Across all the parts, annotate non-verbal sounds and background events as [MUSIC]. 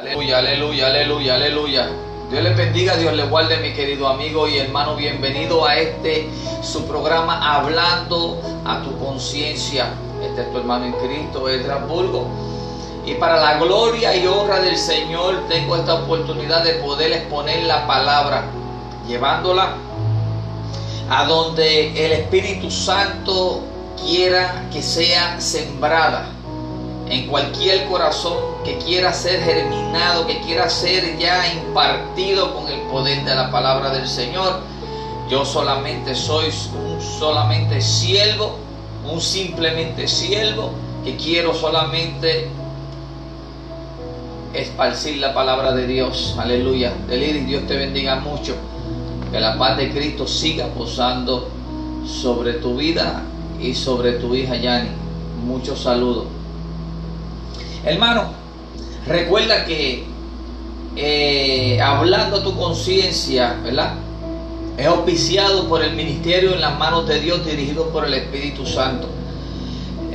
Aleluya, aleluya, aleluya, aleluya. Dios les bendiga, Dios les guarde, mi querido amigo y hermano. Bienvenido a este su programa Hablando a tu conciencia. Este es tu hermano en Cristo, Edrasburgo. Y para la gloria y honra del Señor, tengo esta oportunidad de poder exponer la palabra, llevándola a donde el Espíritu Santo quiera que sea sembrada en cualquier corazón que quiera ser germinado, que quiera ser ya impartido con el poder de la palabra del Señor. Yo solamente soy un solamente siervo, un simplemente siervo que quiero solamente esparcir la palabra de Dios. Aleluya. Deliris, Dios te bendiga mucho. Que la paz de Cristo siga posando sobre tu vida y sobre tu hija Yani. Muchos saludos. Hermano, recuerda que eh, hablando a tu conciencia, ¿verdad? Es auspiciado por el ministerio en las manos de Dios, dirigido por el Espíritu Santo.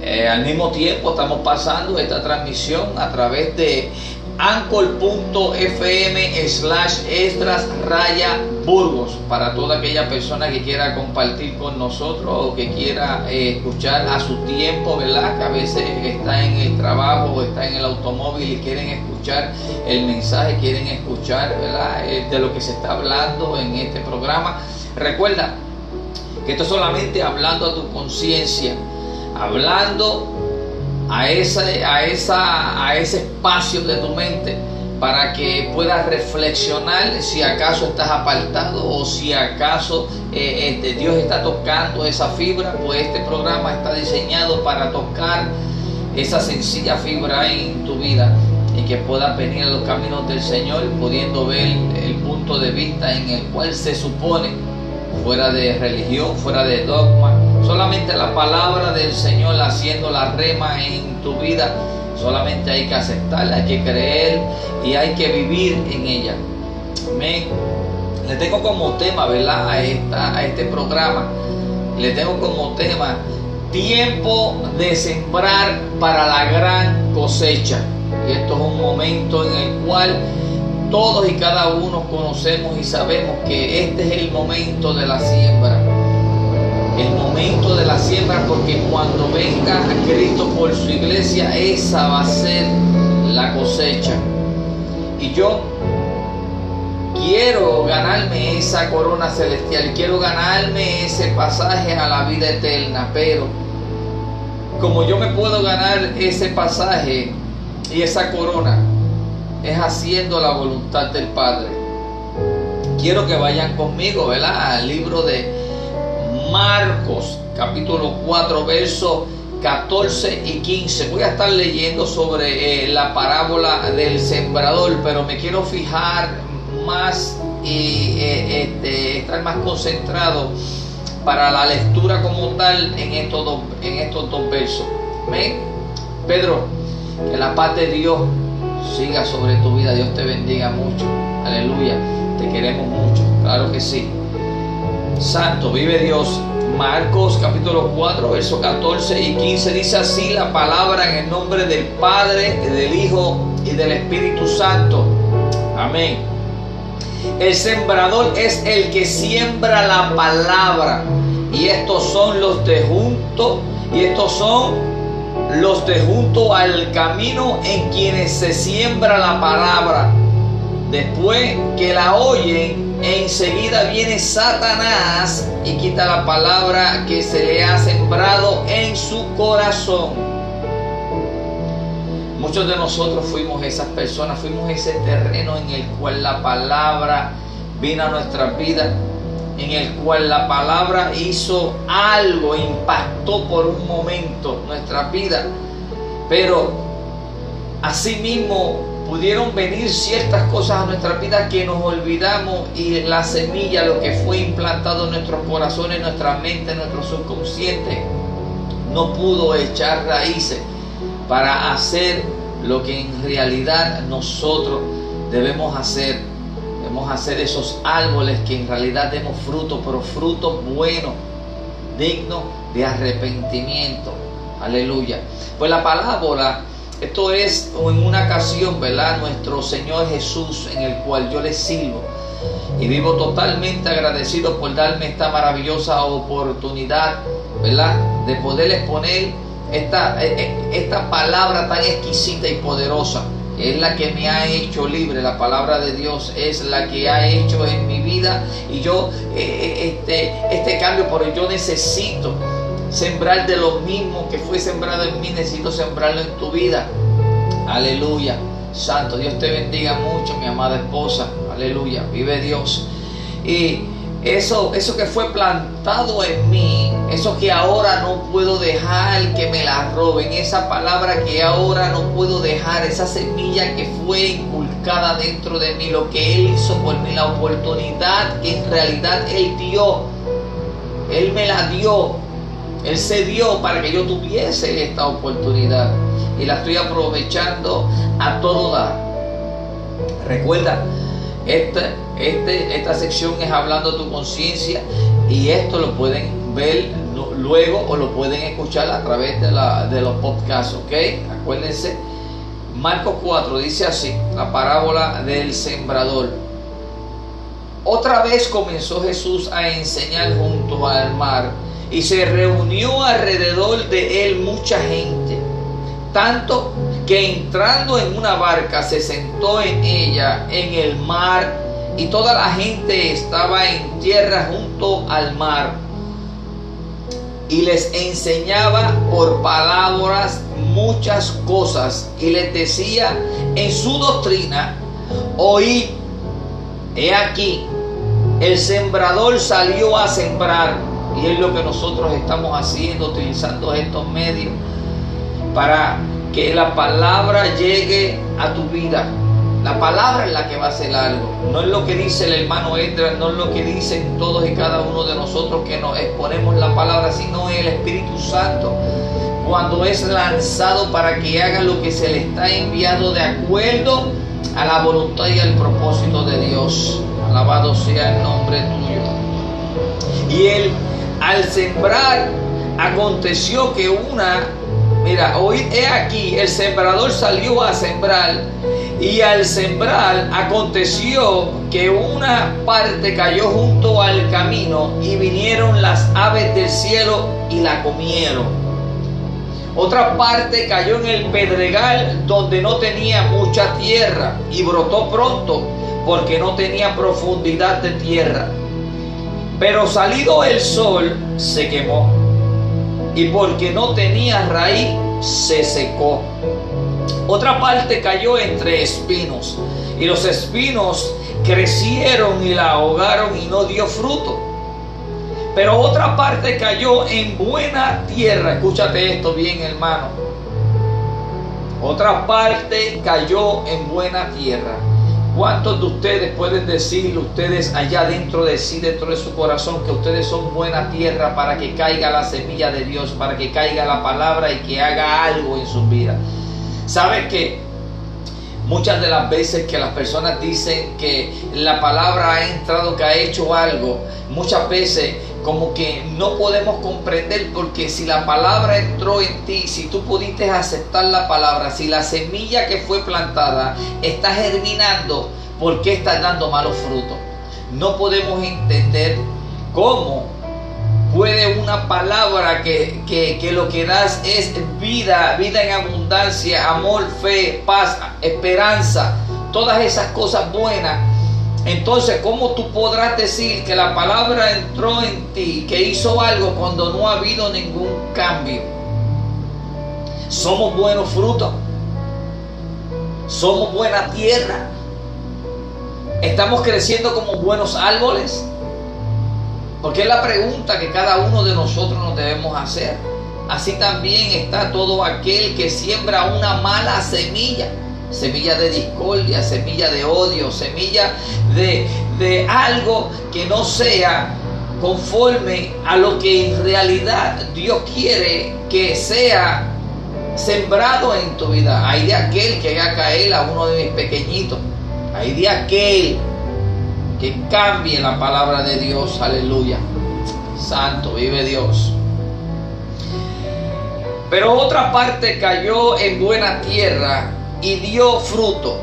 Eh, al mismo tiempo estamos pasando esta transmisión a través de anchor.fm slash extras raya burgos para toda aquella persona que quiera compartir con nosotros o que quiera eh, escuchar a su tiempo, ¿verdad? Que a veces está en el trabajo o está en el automóvil y quieren escuchar el mensaje, quieren escuchar, ¿verdad? Eh, de lo que se está hablando en este programa. Recuerda que esto es solamente hablando a tu conciencia, hablando a, esa, a, esa, a ese espacio de tu mente para que puedas reflexionar si acaso estás apartado o si acaso eh, este, Dios está tocando esa fibra, pues este programa está diseñado para tocar esa sencilla fibra en tu vida y que puedas venir a los caminos del Señor pudiendo ver el punto de vista en el cual se supone, fuera de religión, fuera de dogma, solamente la palabra del Señor haciendo la rema en tu vida Solamente hay que aceptarla, hay que creer y hay que vivir en ella. Amén. Le tengo como tema, ¿verdad? A, esta, a este programa. Le tengo como tema tiempo de sembrar para la gran cosecha. Y esto es un momento en el cual todos y cada uno conocemos y sabemos que este es el momento de la siembra siembra, porque cuando venga Cristo por su iglesia, esa va a ser la cosecha. Y yo quiero ganarme esa corona celestial, quiero ganarme ese pasaje a la vida eterna, pero como yo me puedo ganar ese pasaje y esa corona, es haciendo la voluntad del Padre. Quiero que vayan conmigo, ¿verdad? Al libro de Marcos capítulo 4 versos 14 y 15. Voy a estar leyendo sobre eh, la parábola del sembrador, pero me quiero fijar más y eh, este, estar más concentrado para la lectura como tal en estos dos, en estos dos versos. ¿Ven? Pedro, que la paz de Dios siga sobre tu vida. Dios te bendiga mucho. Aleluya. Te queremos mucho. Claro que sí. Santo, vive Dios. Marcos capítulo 4, versos 14 y 15 dice así la palabra en el nombre del Padre, del Hijo y del Espíritu Santo. Amén. El sembrador es el que siembra la palabra. Y estos son los de junto. Y estos son los de junto al camino en quienes se siembra la palabra. Después que la oyen, enseguida viene Satanás y quita la palabra que se le ha sembrado en su corazón. Muchos de nosotros fuimos esas personas, fuimos ese terreno en el cual la palabra vino a nuestra vida, en el cual la palabra hizo algo, impactó por un momento nuestra vida, pero asimismo pudieron venir ciertas cosas a nuestra vida que nos olvidamos y la semilla, lo que fue implantado en nuestros corazones, en nuestra mente, en nuestro subconsciente, no pudo echar raíces para hacer lo que en realidad nosotros debemos hacer. Debemos hacer esos árboles que en realidad demos fruto, pero frutos buenos, dignos de arrepentimiento. Aleluya. Pues la palabra Esto es en una ocasión, ¿verdad? Nuestro Señor Jesús en el cual yo le sirvo. Y vivo totalmente agradecido por darme esta maravillosa oportunidad, ¿verdad? De poder exponer esta, e, e, esta palabra tan exquisita y poderosa. Es la que me ha hecho libre, la palabra de Dios es la que ha hecho en mi vida y yo eh, este, este cambio, porque yo necesito sembrar de lo mismo que fue sembrado en mí, necesito sembrarlo en tu vida. Aleluya. Santo, Dios te bendiga mucho, mi amada esposa. Aleluya. Vive Dios. Y eso, eso que fue plantado en mí, eso que ahora no puedo dejar que me la roben, esa palabra que ahora no puedo dejar, esa semilla que fue inculcada dentro de mí, lo que Él hizo por mí, la oportunidad que en realidad Él dio, Él me la dio él se dio para que yo tuviese esta oportunidad y la estoy aprovechando a todo dar. Recuerda, esta, este, esta sección es hablando tu conciencia y esto lo pueden ver luego o lo pueden escuchar a través de, la, de los podcasts, ¿ok? Acuérdense, Marcos 4 dice así, la parábola del sembrador. Otra vez comenzó Jesús a enseñar junto al mar y se reunió alrededor de él mucha gente, tanto que entrando en una barca se sentó en ella en el mar y toda la gente estaba en tierra junto al mar. Y les enseñaba por palabras muchas cosas y les decía en su doctrina, oíd, he aquí, el sembrador salió a sembrar y es lo que nosotros estamos haciendo, utilizando estos medios para que la palabra llegue a tu vida. La palabra es la que va a hacer algo. No es lo que dice el hermano Edra, no es lo que dicen todos y cada uno de nosotros que nos exponemos la palabra, sino el Espíritu Santo. Cuando es lanzado para que haga lo que se le está enviado de acuerdo a la voluntad y al propósito de Dios. Alabado sea el nombre tuyo. Y él al sembrar, aconteció que una, mira, hoy he aquí, el sembrador salió a sembrar y al sembrar aconteció que una parte cayó junto al camino y vinieron las aves del cielo y la comieron. Otra parte cayó en el pedregal donde no tenía mucha tierra y brotó pronto porque no tenía profundidad de tierra. Pero salido el sol se quemó y porque no tenía raíz se secó. Otra parte cayó entre espinos y los espinos crecieron y la ahogaron y no dio fruto. Pero otra parte cayó en buena tierra. Escúchate esto bien, hermano. Otra parte cayó en buena tierra ¿Cuántos de ustedes pueden decir, ustedes allá dentro de sí, dentro de su corazón, que ustedes son buena tierra para que caiga la semilla de Dios, para que caiga la palabra y que haga algo en su vida? ¿Sabe que muchas de las veces que las personas dicen que la palabra ha entrado, que ha hecho algo, muchas veces como que no podemos comprender porque si la palabra entró en ti, si tú pudiste aceptar la palabra, si la semilla que fue plantada está germinando, ¿por qué está dando malos frutos? No podemos entender cómo puede una palabra que, que, que, lo que das es vida, vida en abundancia, amor, fe, paz, esperanza, todas esas cosas buenas entonces, ¿cómo tú podrás decir que la palabra entró en ti, que hizo algo cuando no ha habido ningún cambio? Somos buenos frutos. Somos buena tierra. Estamos creciendo como buenos árboles. Porque es la pregunta que cada uno de nosotros nos debemos hacer. Así también está todo aquel que siembra una mala semilla semilla de discordia, semilla de odio, semilla de, de algo que no sea conforme a lo que en realidad Dios quiere que sea sembrado en tu vida. Hay de aquel que haga caer a uno de mis pequeñitos. Hay de aquel que cambie la palabra de Dios. Aleluya. Santo, vive Dios. Pero otra parte cayó en buena tierra y dio fruto,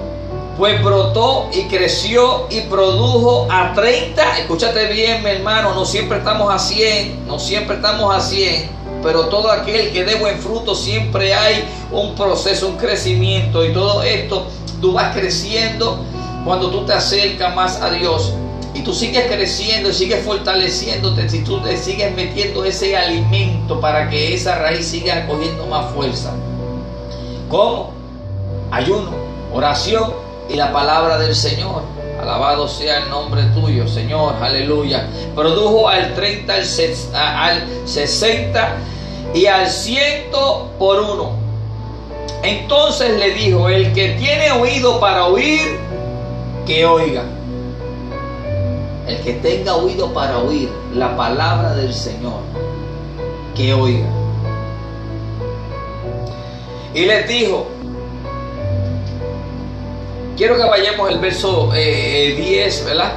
pues brotó y creció y produjo a 30. Escúchate bien, mi hermano, no siempre estamos a 100, no siempre estamos a 100, pero todo aquel que dé buen fruto siempre hay un proceso, un crecimiento y todo esto tú vas creciendo cuando tú te acercas más a Dios y tú sigues creciendo y sigues fortaleciéndote, si tú te sigues metiendo ese alimento para que esa raíz siga cogiendo más fuerza. ¿Cómo? Ayuno, oración y la palabra del Señor. Alabado sea el nombre tuyo, Señor, aleluya. Produjo al 30, al 60 y al 100 por uno. Entonces le dijo, el que tiene oído para oír, que oiga. El que tenga oído para oír la palabra del Señor, que oiga. Y les dijo, quiero que vayamos al verso 10, eh, ¿verdad?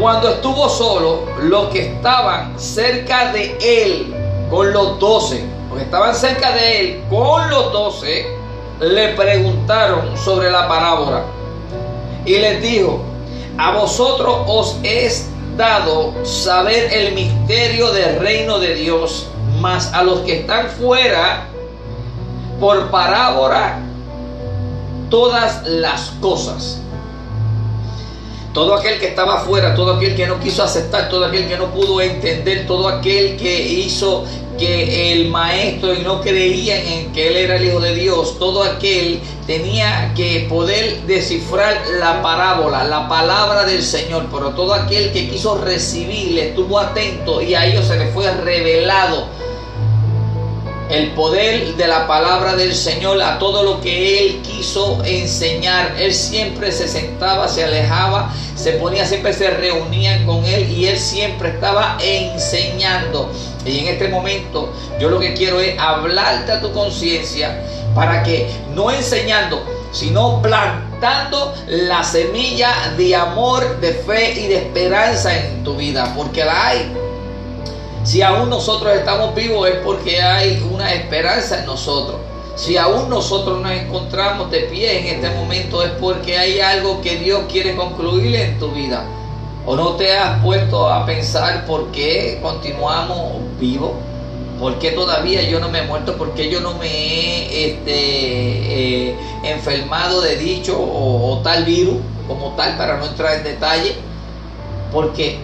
Cuando estuvo solo, los que estaban cerca de él, con los doce, los que estaban cerca de él, con los doce, le preguntaron sobre la parábola. Y les dijo, a vosotros os es dado saber el misterio del reino de Dios, mas a los que están fuera, por parábola, todas las cosas. Todo aquel que estaba fuera, todo aquel que no quiso aceptar, todo aquel que no pudo entender, todo aquel que hizo que el maestro y no creían en que él era el Hijo de Dios, todo aquel tenía que poder descifrar la parábola, la palabra del Señor, pero todo aquel que quiso recibir estuvo atento y a ellos se le fue revelado el poder de la palabra del Señor a todo lo que Él quiso enseñar. Él siempre se sentaba, se alejaba, se ponía, siempre se reunían con Él y Él siempre estaba enseñando. Y en este momento yo lo que quiero es hablarte a tu conciencia para que no enseñando, sino plantando la semilla de amor, de fe y de esperanza en tu vida, porque la hay. Si aún nosotros estamos vivos es porque hay una esperanza en nosotros. Si aún nosotros nos encontramos de pie en este momento es porque hay algo que Dios quiere concluir en tu vida. ¿O no te has puesto a pensar por qué continuamos vivos? ¿Por qué todavía yo no me he muerto? ¿Por qué yo no me he este, eh, enfermado de dicho o, o tal virus como tal para no entrar en detalle? Porque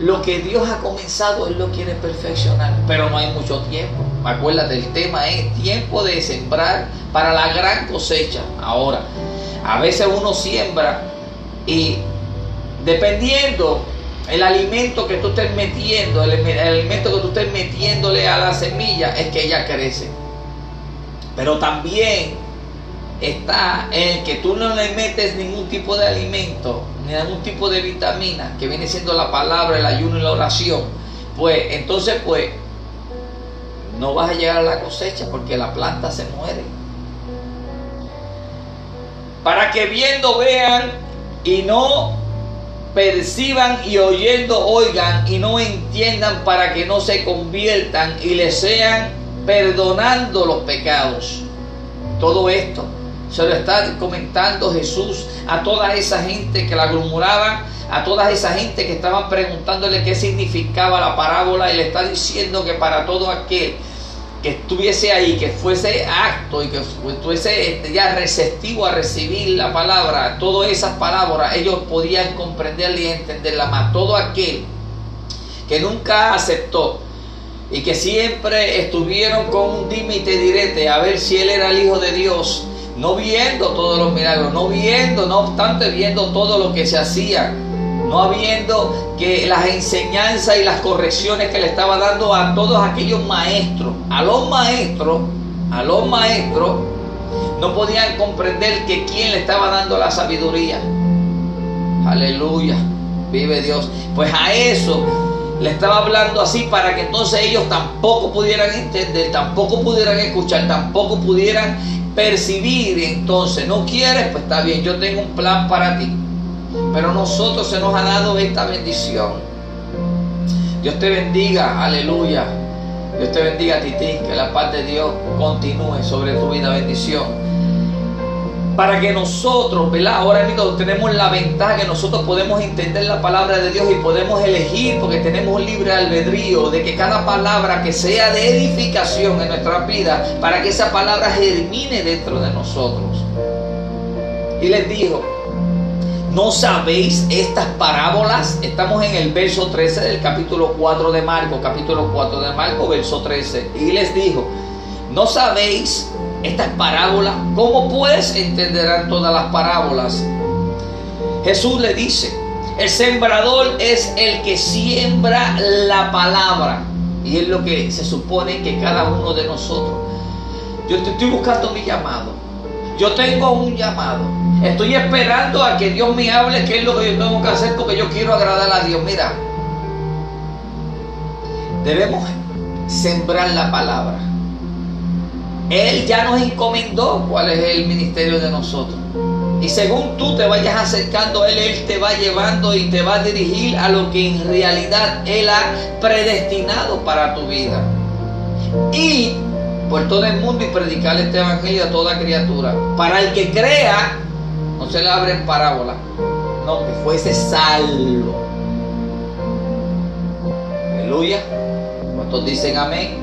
lo que Dios ha comenzado, Él lo quiere perfeccionar, pero no hay mucho tiempo. Acuérdate, el tema es tiempo de sembrar para la gran cosecha. Ahora, a veces uno siembra y dependiendo el alimento que tú estés metiendo, el, alimento que tú estés metiéndole a la semilla, es que ella crece. Pero también está en que tú no le metes ningún tipo de alimento, ni algún tipo de vitamina, que viene siendo la palabra, el ayuno y la oración, pues entonces pues no vas a llegar a la cosecha porque la planta se muere. Para que viendo vean y no perciban y oyendo oigan y no entiendan para que no se conviertan y les sean perdonando los pecados. Todo esto se lo está comentando Jesús a toda esa gente que la murmuraba, a toda esa gente que estaban preguntándole qué significaba la parábola y le está diciendo que para todo aquel que estuviese ahí, que fuese acto y que estuviese este, ya receptivo a recibir la palabra, todas esas palabras, ellos podían comprenderla y entenderla más. Todo aquel que nunca aceptó y que siempre estuvieron con un límite directo a ver si él era el Hijo de Dios, no viendo todos los milagros, no viendo, no obstante viendo todo lo que se hacía, no habiendo que las enseñanzas y las correcciones que le estaba dando a todos aquellos maestros, a los maestros, a los maestros, no podían comprender que quién le estaba dando la sabiduría. Aleluya, vive Dios. Pues a eso le estaba hablando así para que entonces ellos tampoco pudieran entender, tampoco pudieran escuchar, tampoco pudieran percibir. Entonces, no quieres, pues está bien, yo tengo un plan para ti. Pero nosotros se nos ha dado esta bendición. Dios te bendiga, aleluya. Dios te bendiga a ti, que la paz de Dios continúe sobre tu vida. Bendición para que nosotros, ¿verdad? Ahora mismo tenemos la ventaja que nosotros podemos entender la palabra de Dios y podemos elegir porque tenemos libre albedrío de que cada palabra que sea de edificación en nuestra vida, para que esa palabra germine dentro de nosotros. Y les dijo, ¿no sabéis estas parábolas? Estamos en el verso 13 del capítulo 4 de Marco, capítulo 4 de Marco, verso 13. Y les dijo, ¿no sabéis estas parábolas? ¿Cómo pues entenderán todas las parábolas? Jesús le dice, el sembrador es el que siembra la palabra. Y es lo que se supone que cada uno de nosotros. Yo estoy buscando mi llamado. Yo tengo un llamado. Estoy esperando a que Dios me hable qué es lo que yo tengo que hacer porque yo quiero agradar a Dios. Mira, debemos sembrar la palabra. Él ya nos encomendó cuál es el ministerio de nosotros. Y según tú te vayas acercando a Él, Él te va llevando y te va a dirigir a lo que en realidad Él ha predestinado para tu vida. Y por todo el mundo y predicar este evangelio a toda criatura. Para el que crea, no se le abren parábola, no, que fuese salvo. Aleluya. ¿Cuántos dicen amén?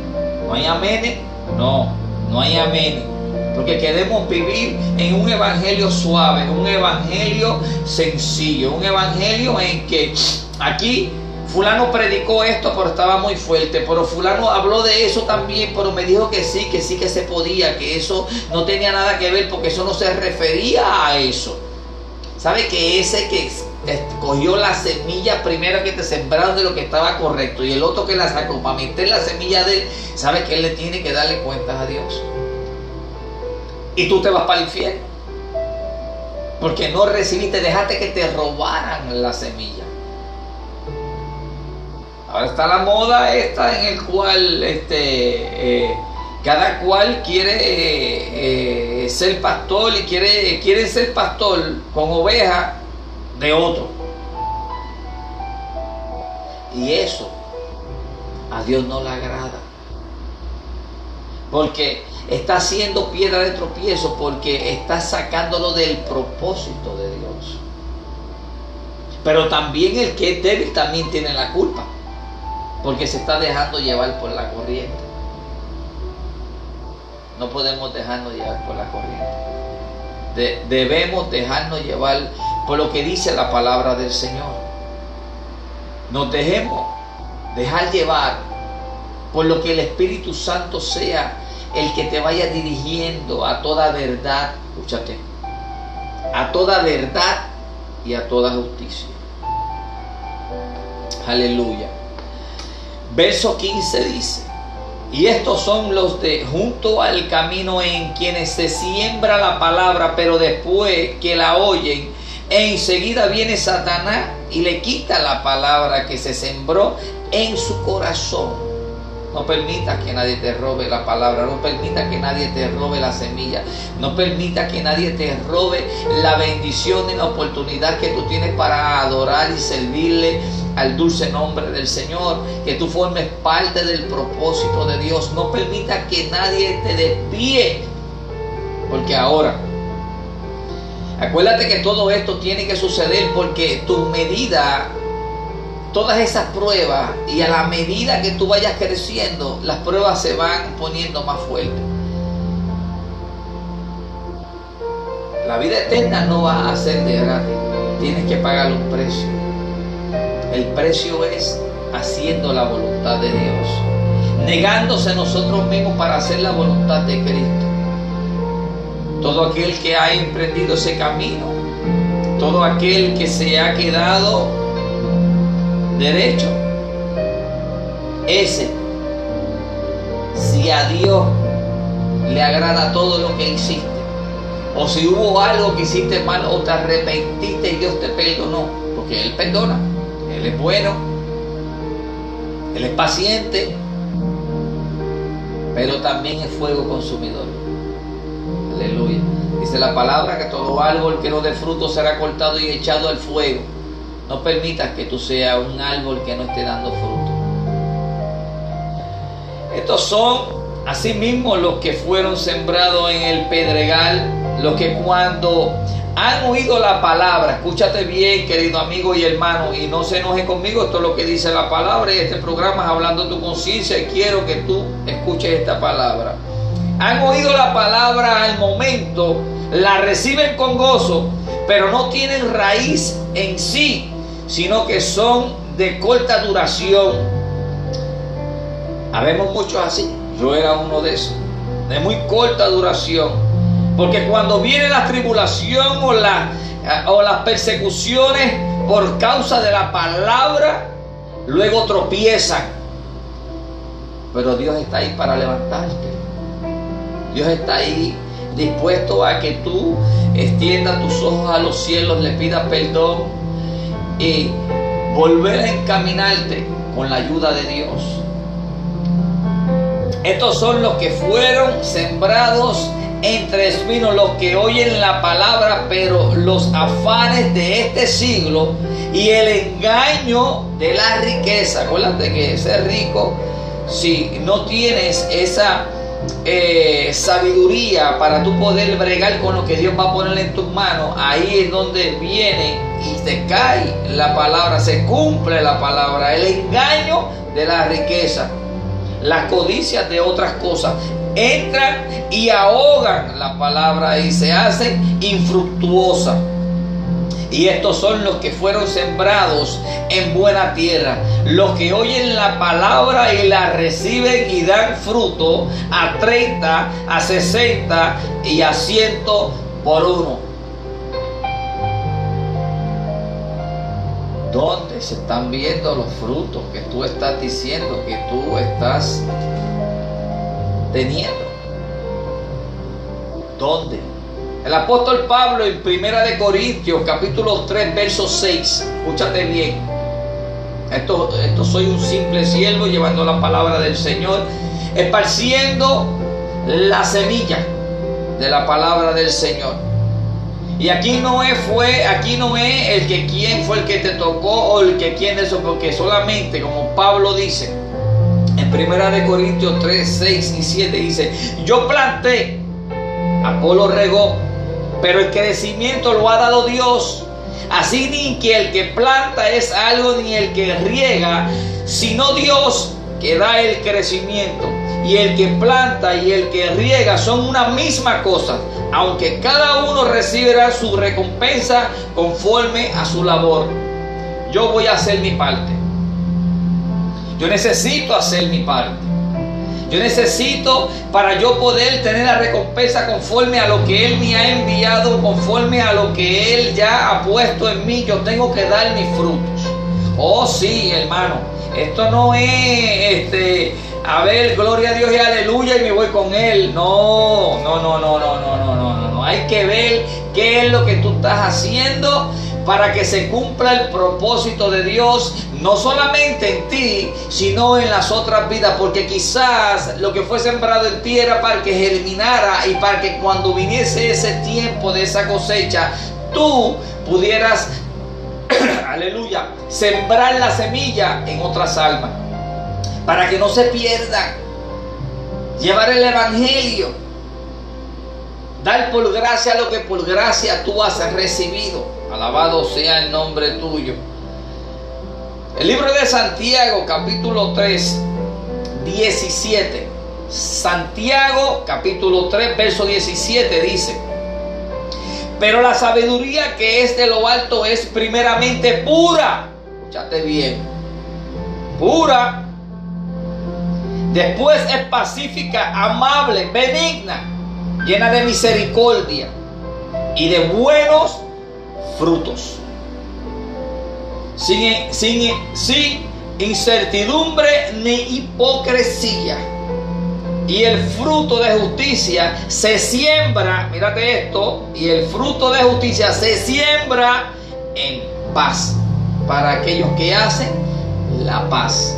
¿No hay amén? No. No hay amén. Porque queremos vivir en un evangelio suave, un evangelio sencillo, un evangelio en que aquí fulano predicó esto, pero estaba muy fuerte, pero fulano habló de eso también, pero me dijo que sí, que sí que se podía, que eso no tenía nada que ver porque eso no se refería a eso. ¿Sabe que ese que cogió la semilla primero que te sembraron de lo que estaba correcto y el otro que la sacó para meter la semilla de él, sabe que él le tiene que darle cuentas a Dios. Y tú te vas para el infierno. Porque no recibiste, dejaste que te robaran la semilla. Ahora está la moda esta en el cual este, eh, cada cual quiere eh, eh, ser pastor y quiere, quiere ser pastor con ovejas de otro. Y eso a Dios no le agrada. Porque está haciendo piedra de tropiezo, porque está sacándolo del propósito de Dios. Pero también el que es débil también tiene la culpa, porque se está dejando llevar por la corriente. No podemos dejarnos llevar por la corriente. debemos dejarnos llevar por lo que dice la palabra del Señor. Nos dejemos dejar llevar por lo que el Espíritu Santo sea el que te vaya dirigiendo a toda verdad, escúchate, a toda verdad y a toda justicia. Aleluya. Verso 15 dice, y estos son los de junto al camino en quienes se siembra la palabra, pero después que la oyen, enseguida viene Satanás y le quita la palabra que se sembró en su corazón. No permita que nadie te robe la palabra, no permita que nadie te robe la semilla, no permita que nadie te robe la bendición y la oportunidad que tú tienes para adorar y servirle al dulce nombre del Señor, que tú formes parte del propósito de Dios. No permita que nadie te desvíe, porque ahora Acuérdate que todo esto tiene que suceder porque tu medida, todas esas pruebas y a la medida que tú vayas creciendo, las pruebas se van poniendo más fuertes. La vida eterna no va a ser de gratis, tienes que pagar un precio. El precio es haciendo la voluntad de Dios, negándose nosotros mismos para hacer la voluntad de Cristo todo aquel que ha emprendido ese camino, todo aquel que se ha quedado derecho, ese, si a Dios le agrada todo lo que hiciste, o si hubo algo que hiciste mal o te arrepentiste y Dios te perdonó, porque Él perdona, Él es bueno, Él es paciente, pero también es fuego consumidor. Aleluya. Dice la palabra que todo árbol que no dé fruto será cortado y echado al fuego. No permitas que tú seas un árbol que no esté dando fruto. Estos son asimismo los que fueron sembrados en el pedregal, los que cuando han oído la palabra, escúchate bien, querido amigo y hermano, y no se enoje conmigo, esto es lo que dice la palabra, y este programa es hablando tu conciencia, y quiero que tú escuches esta palabra. Han oído la palabra al momento, la reciben con gozo, pero no tienen raíz en sí, sino que son de corta duración. Habemos muchos así, yo era uno de esos, de muy corta duración porque cuando viene la tribulación o, o las persecuciones por causa de la palabra, luego tropiezan. Pero Dios está ahí para levantarte. Dios está ahí dispuesto a que tú extiendas tus ojos a los cielos, le pidas perdón y volver a encaminarte con la ayuda de Dios. Estos son los que fueron sembrados entre espinos los que oyen la palabra, pero los afanes de este siglo y el engaño de la riqueza. Acuérdate que ser rico, si no tienes esa eh, sabiduría para tú poder bregar con lo que Dios va a poner en tus manos, ahí es donde viene y te cae la palabra, se cumple la palabra, el engaño de la riqueza las codicias de otras cosas entran y ahogan la palabra y se hacen infructuosa. Y estos son los que fueron sembrados en buena tierra, los que oyen la palabra y la reciben y dan fruto a 30, a 60 y a 100 por uno. ¿Dónde se están viendo los frutos que tú estás diciendo que tú estás teniendo? ¿Dónde? El apóstol Pablo en Primera de Corintios, capítulo 3, verso 6. Escúchate bien. Esto, esto soy un simple siervo llevando la palabra del Señor, esparciendo la semilla de la palabra del Señor. Y aquí no es fue, aquí no es el que quién fue el que te tocó o el que quién eso, porque solamente como Pablo dice en Primera de Corintios 3, 6 y 7 dice, yo planté, Apolo regó, pero el crecimiento lo ha dado Dios. Así ni que el que planta es algo ni el que riega, sino Dios que da el crecimiento. Y el que planta y el que riega son una misma cosa aunque cada uno recibirá su recompensa conforme a su labor. Yo voy a hacer mi parte. Yo necesito hacer mi parte. Yo necesito para yo poder tener la recompensa conforme a lo que Él me ha enviado, conforme a lo que Él ya ha puesto en mí. Yo tengo que dar mis frutos. Oh sí, hermano. Esto no es este a ver, gloria a Dios y aleluya y me voy con Él. No, no, no, no, no, no, no, no, no. Hay que ver qué es lo que tú estás haciendo para que se cumpla el propósito de Dios, no solamente en ti, sino en las otras vidas, porque quizás lo que fue sembrado en ti era para que germinara y para que cuando viniese ese tiempo de esa cosecha, tú pudieras, [COUGHS] aleluya, sembrar la semilla en otras almas para que no se pierdan. Llevar el Evangelio. Dar por gracia lo que por gracia tú has recibido. Alabado sea el nombre tuyo. El libro de Santiago, capítulo 3, 17. Santiago, capítulo 3, verso 17 dice. Pero la sabiduría que es de lo alto es primeramente pura. Escúchate bien. Pura Después es pacífica, amable, benigna, llena de misericordia y de buenos frutos. Sin, sin, sin incertidumbre ni hipocresía. Y el fruto de justicia se siembra, mírate esto, y el fruto de justicia se siembra en paz para aquellos que hacen la paz.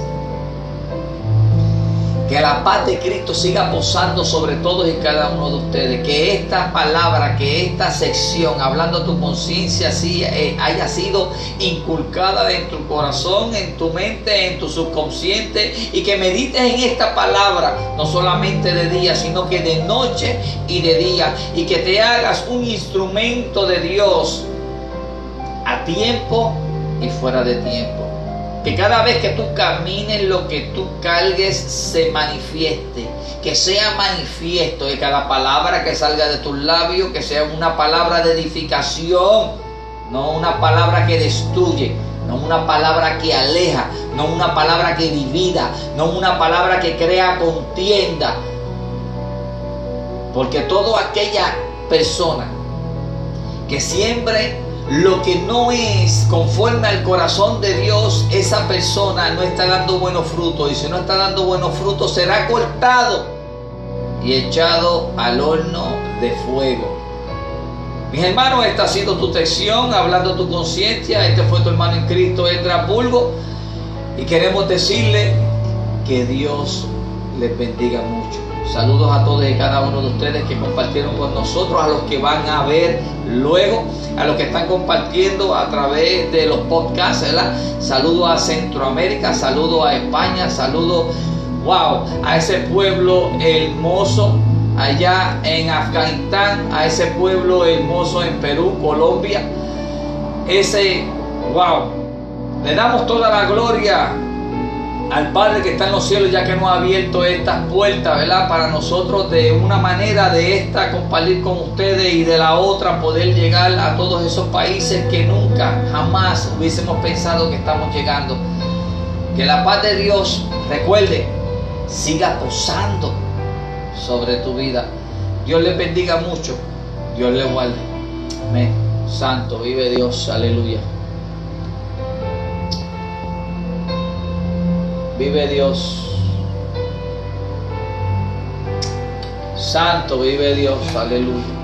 Que la paz de Cristo siga posando sobre todos y cada uno de ustedes. Que esta palabra, que esta sección, hablando a tu conciencia, eh, haya sido inculcada en tu corazón, en tu mente, en tu subconsciente. Y que medites en esta palabra, no solamente de día, sino que de noche y de día. Y que te hagas un instrumento de Dios a tiempo y fuera de tiempo. Que cada vez que tú camines, lo que tú cargues se manifieste. Que sea manifiesto. Que cada palabra que salga de tus labios, que sea una palabra de edificación. No una palabra que destruye. No una palabra que aleja. No una palabra que divida. No una palabra que crea contienda. Porque toda aquella persona que siempre lo que no es conforme al corazón de Dios, esa persona no está dando buenos frutos. Y si no está dando buenos frutos, será cortado y echado al horno de fuego. Mis hermanos, esta ha sido tu sección, hablando tu conciencia. Este fue tu hermano en Cristo, Edra Bulgo. Y queremos decirle que Dios les bendiga mucho. Saludos a todos y cada uno de ustedes que compartieron con nosotros, a los que van a ver luego, a los que están compartiendo a través de los podcasts, ¿verdad? Saludos a Centroamérica, saludos a España, saludos, wow, a ese pueblo hermoso allá en Afganistán, a ese pueblo hermoso en Perú, Colombia. Ese, wow, le damos toda la gloria al Padre que está en los cielos, ya que nos ha abierto estas puertas, ¿verdad? Para nosotros de una manera de esta compartir con ustedes y de la otra poder llegar a todos esos países que nunca, jamás hubiésemos pensado que estamos llegando. Que la paz de Dios, recuerde, siga posando sobre tu vida. Dios le bendiga mucho. Dios le guarde. Amén. Santo, vive Dios. Aleluya. Vive Dios. Santo vive Dios. Aleluya.